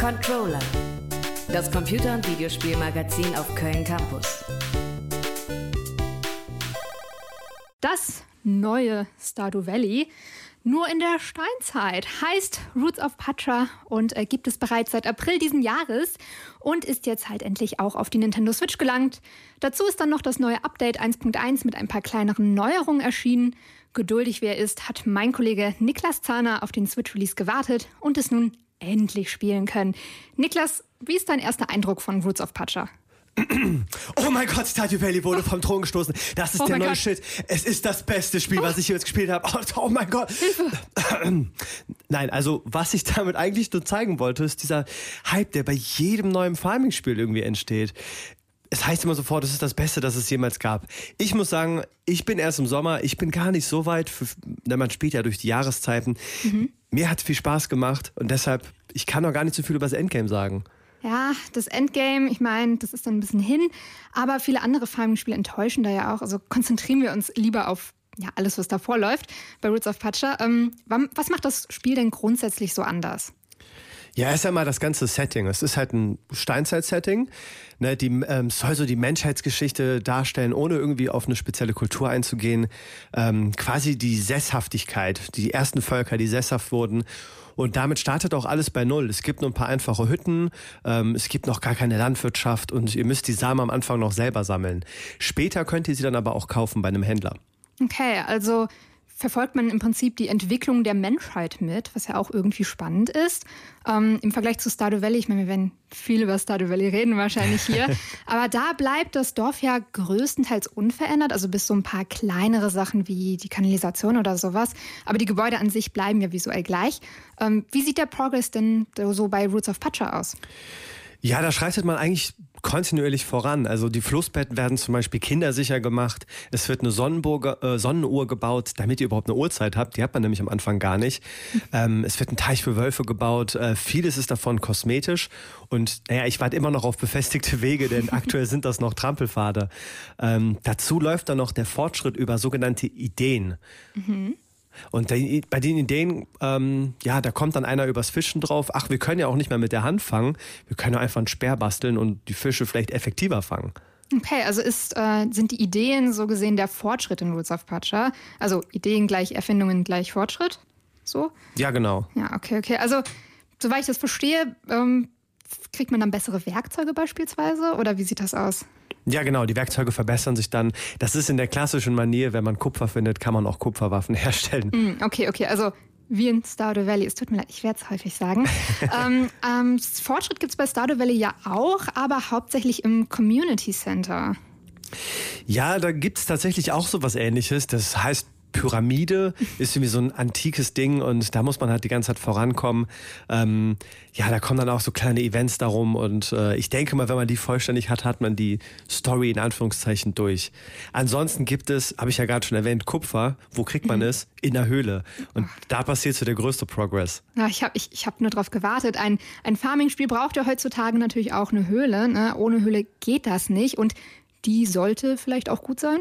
Controller. Das Computer- und Videospielmagazin auf Köln Campus. Das neue Stardew Valley nur in der Steinzeit heißt Roots of Patra und äh, gibt es bereits seit April diesen Jahres und ist jetzt halt endlich auch auf die Nintendo Switch gelangt. Dazu ist dann noch das neue Update 1.1 mit ein paar kleineren Neuerungen erschienen. Geduldig wer ist, hat mein Kollege Niklas Zahner auf den Switch Release gewartet und es nun endlich spielen können. Niklas, wie ist dein erster Eindruck von Roots of Patra? Oh mein Gott, Stardew Valley wurde vom Thron gestoßen. Das ist Oh der neue Gott. Shit. Es ist das beste Spiel, was ich hier jetzt gespielt habe. Oh, oh mein Gott. Nein, also was ich damit eigentlich nur zeigen wollte, ist dieser Hype, der bei jedem neuen Farming-Spiel irgendwie entsteht. Es heißt immer sofort, es ist das Beste, das es jemals gab. Ich muss sagen, ich bin erst im Sommer, ich bin gar nicht so weit, für, denn man spielt ja durch die Jahreszeiten. Mir hat viel Spaß gemacht und deshalb, ich kann noch gar nicht so viel über das Endgame sagen. Ja, das Endgame, ich meine, das ist dann ein bisschen hin, aber viele andere Farming-Spiele enttäuschen da ja auch. Also konzentrieren wir uns lieber auf ja, alles, was davor läuft bei Roots of Pacha. Ähm, was macht das Spiel denn grundsätzlich so anders? Ja, erst einmal das ganze Setting. Es ist halt ein Steinzeit-Setting. Ne, die ähm, soll so die Menschheitsgeschichte darstellen, ohne irgendwie auf eine spezielle Kultur einzugehen. Ähm, quasi die Sesshaftigkeit, die ersten Völker, die sesshaft wurden. Und damit startet auch alles bei Null. Es gibt nur ein paar einfache Hütten, ähm, es gibt noch gar keine Landwirtschaft und ihr müsst die Samen am Anfang noch selber sammeln. Später könnt ihr sie dann aber auch kaufen bei einem Händler. Okay, also verfolgt man im Prinzip die Entwicklung der Menschheit mit, was ja auch irgendwie spannend ist. Ähm, Im Vergleich zu Stardew Valley, ich meine, wir werden viel über Stardew Valley reden wahrscheinlich hier, aber da bleibt das Dorf ja größtenteils unverändert, also bis so ein paar kleinere Sachen wie die Kanalisation oder sowas. Aber die Gebäude an sich bleiben ja visuell gleich. Ähm, wie sieht der Progress denn so bei Roots of Pacha aus? Ja, da schreitet man eigentlich kontinuierlich voran. Also die Flussbetten werden zum Beispiel kindersicher gemacht. Es wird eine äh, Sonnenuhr gebaut, damit ihr überhaupt eine Uhrzeit habt. Die hat man nämlich am Anfang gar nicht. Ähm, es wird ein Teich für Wölfe gebaut. Äh, vieles ist davon kosmetisch. Und naja, ich warte immer noch auf befestigte Wege, denn aktuell sind das noch Trampelpfade. Ähm, dazu läuft dann noch der Fortschritt über sogenannte Ideen. Und bei den Ideen, ähm, ja, da kommt dann einer übers Fischen drauf. Ach, wir können ja auch nicht mehr mit der Hand fangen. Wir können ja einfach einen Speer basteln und die Fische vielleicht effektiver fangen. Okay, also ist, äh, sind die Ideen so gesehen der Fortschritt in Roots of Pacha? Also Ideen gleich Erfindungen gleich Fortschritt? So? Ja, genau. Ja, okay, okay. Also, soweit ich das verstehe, ähm, kriegt man dann bessere Werkzeuge beispielsweise? Oder wie sieht das aus? Ja, genau. Die Werkzeuge verbessern sich dann. Das ist in der klassischen Manier, wenn man Kupfer findet, kann man auch Kupferwaffen herstellen. Hm, okay, okay. Also, wie in Stardew Valley. Es tut mir leid, ich werde es häufig sagen. ähm, ähm, Fortschritt gibt es bei Stardew Valley ja auch, aber hauptsächlich im Community Center. Ja, da gibt's tatsächlich auch so was ähnliches. Das heißt Pyramide, ist irgendwie so ein antikes Ding und da muss man halt die ganze Zeit vorankommen. Ähm, ja, da kommen dann auch so kleine Events darum und äh, ich denke mal, wenn man die vollständig hat, hat man die Story in Anführungszeichen durch. Ansonsten gibt es, habe ich ja gerade schon erwähnt, Kupfer. Wo kriegt man es? In der Höhle. Und da passiert so der größte Progress. Ja, ich habe ich, ich hab nur darauf gewartet. Ein, ein Farming-Spiel braucht ja heutzutage natürlich auch eine Höhle. Ne? Ohne Höhle geht das nicht. Und die sollte vielleicht auch gut sein.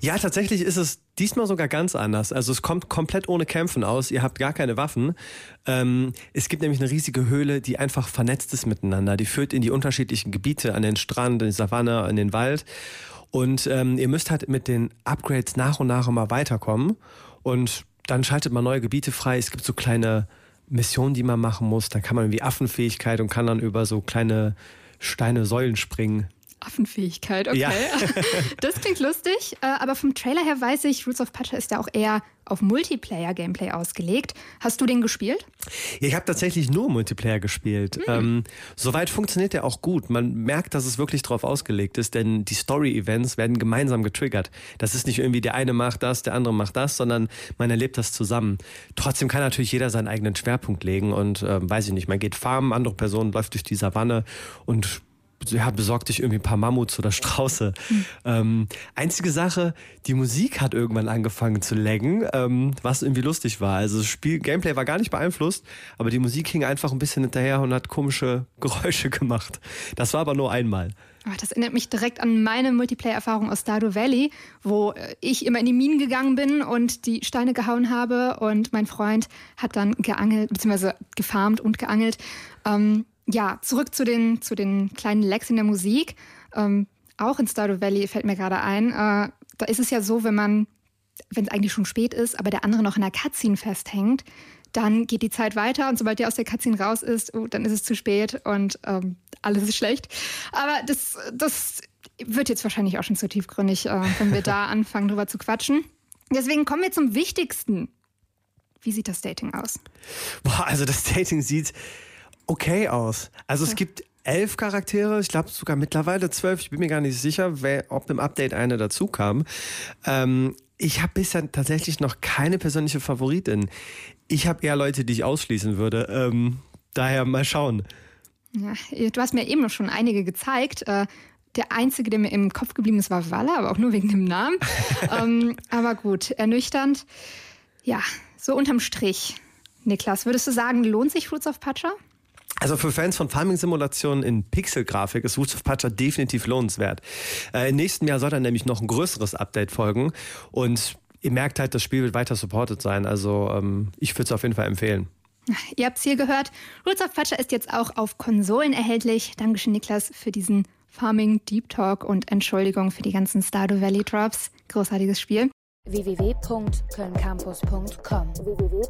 Ja, tatsächlich ist es diesmal sogar ganz anders. Also es kommt komplett ohne Kämpfen aus. Ihr habt gar keine Waffen. Ähm, es gibt nämlich eine riesige Höhle, die einfach vernetzt ist miteinander. Die führt in die unterschiedlichen Gebiete, an den Strand, in die Savanne, in den Wald. Und ähm, ihr müsst halt mit den Upgrades nach und nach immer weiterkommen. Und dann schaltet man neue Gebiete frei. Es gibt so kleine Missionen, die man machen muss. Dann kann man irgendwie Affenfähigkeit und kann dann über so kleine Steine, Säulen springen. Affenfähigkeit, okay. Ja. das klingt lustig, äh, aber vom Trailer her weiß ich, Roots of Pacha ist ja auch eher auf Multiplayer-Gameplay ausgelegt. Hast du den gespielt? Ja, ich habe tatsächlich nur Multiplayer gespielt. Ähm, soweit funktioniert der auch gut. Man merkt, dass es wirklich drauf ausgelegt ist, denn die Story-Events werden gemeinsam getriggert. Das ist nicht irgendwie der eine macht das, der andere macht das, sondern man erlebt das zusammen. Trotzdem kann natürlich jeder seinen eigenen Schwerpunkt legen und ähm, weiß ich nicht, man geht farmen, andere Person läuft durch die Savanne und ja, besorg dich irgendwie ein paar Mammuts oder Strauße. Ähm, einzige Sache, die Musik hat irgendwann angefangen zu laggen, ähm, was irgendwie lustig war. Also das Spiel, Gameplay war gar nicht beeinflusst, aber die Musik hing einfach ein bisschen hinterher und hat komische Geräusche gemacht. Das war aber nur einmal. Ach, das erinnert mich direkt an meine Multiplayer-Erfahrung aus Stardew Valley, wo äh, ich immer in die Minen gegangen bin und die Steine gehauen habe und mein Freund hat dann geangelt, beziehungsweise gefarmt und geangelt. Ähm, ja, zurück zu den, zu den kleinen Lecks in der Musik. Ähm, auch in Stardew Valley fällt mir gerade ein, äh, da ist es ja so, wenn man, wenn es eigentlich schon spät ist, aber der andere noch in der Cutscene festhängt, dann geht die Zeit weiter und sobald der aus der Cutscene raus ist, oh, dann ist es zu spät und ähm, alles ist schlecht. Aber das, das wird jetzt wahrscheinlich auch schon zu tiefgründig, äh, wenn wir da anfangen, drüber zu quatschen. Deswegen kommen wir zum Wichtigsten. Wie sieht das Dating aus? Boah, also das Dating sieht okay aus. Also es gibt elf Charaktere, ich glaube sogar mittlerweile zwölf. Ich bin mir gar nicht sicher, wer, ob im Update eine dazu kam. Ähm, ich habe bisher tatsächlich noch keine persönliche Favoritin. Ich habe eher Leute, die ich ausschließen würde. Ähm, daher mal schauen. Ja, du hast mir eben noch schon einige gezeigt. Äh, der einzige, der mir im Kopf geblieben ist, war Waller, aber auch nur wegen dem Namen. ähm, aber gut, ernüchternd. Ja, so unterm Strich. Niklas, würdest du sagen, lohnt sich Fruits of Pacha? Also für Fans von Farming-Simulationen in Pixel-Grafik ist Roots of Patcher definitiv lohnenswert. Äh, Im nächsten Jahr soll dann nämlich noch ein größeres Update folgen und ihr merkt halt, das Spiel wird weiter supported sein. Also ähm, ich würde es auf jeden Fall empfehlen. Ihr habt es hier gehört. Roots of Patcher ist jetzt auch auf Konsolen erhältlich. Dankeschön, Niklas, für diesen Farming Deep Talk und Entschuldigung für die ganzen Stardew Valley Drops. Großartiges Spiel www.kölncampus.com www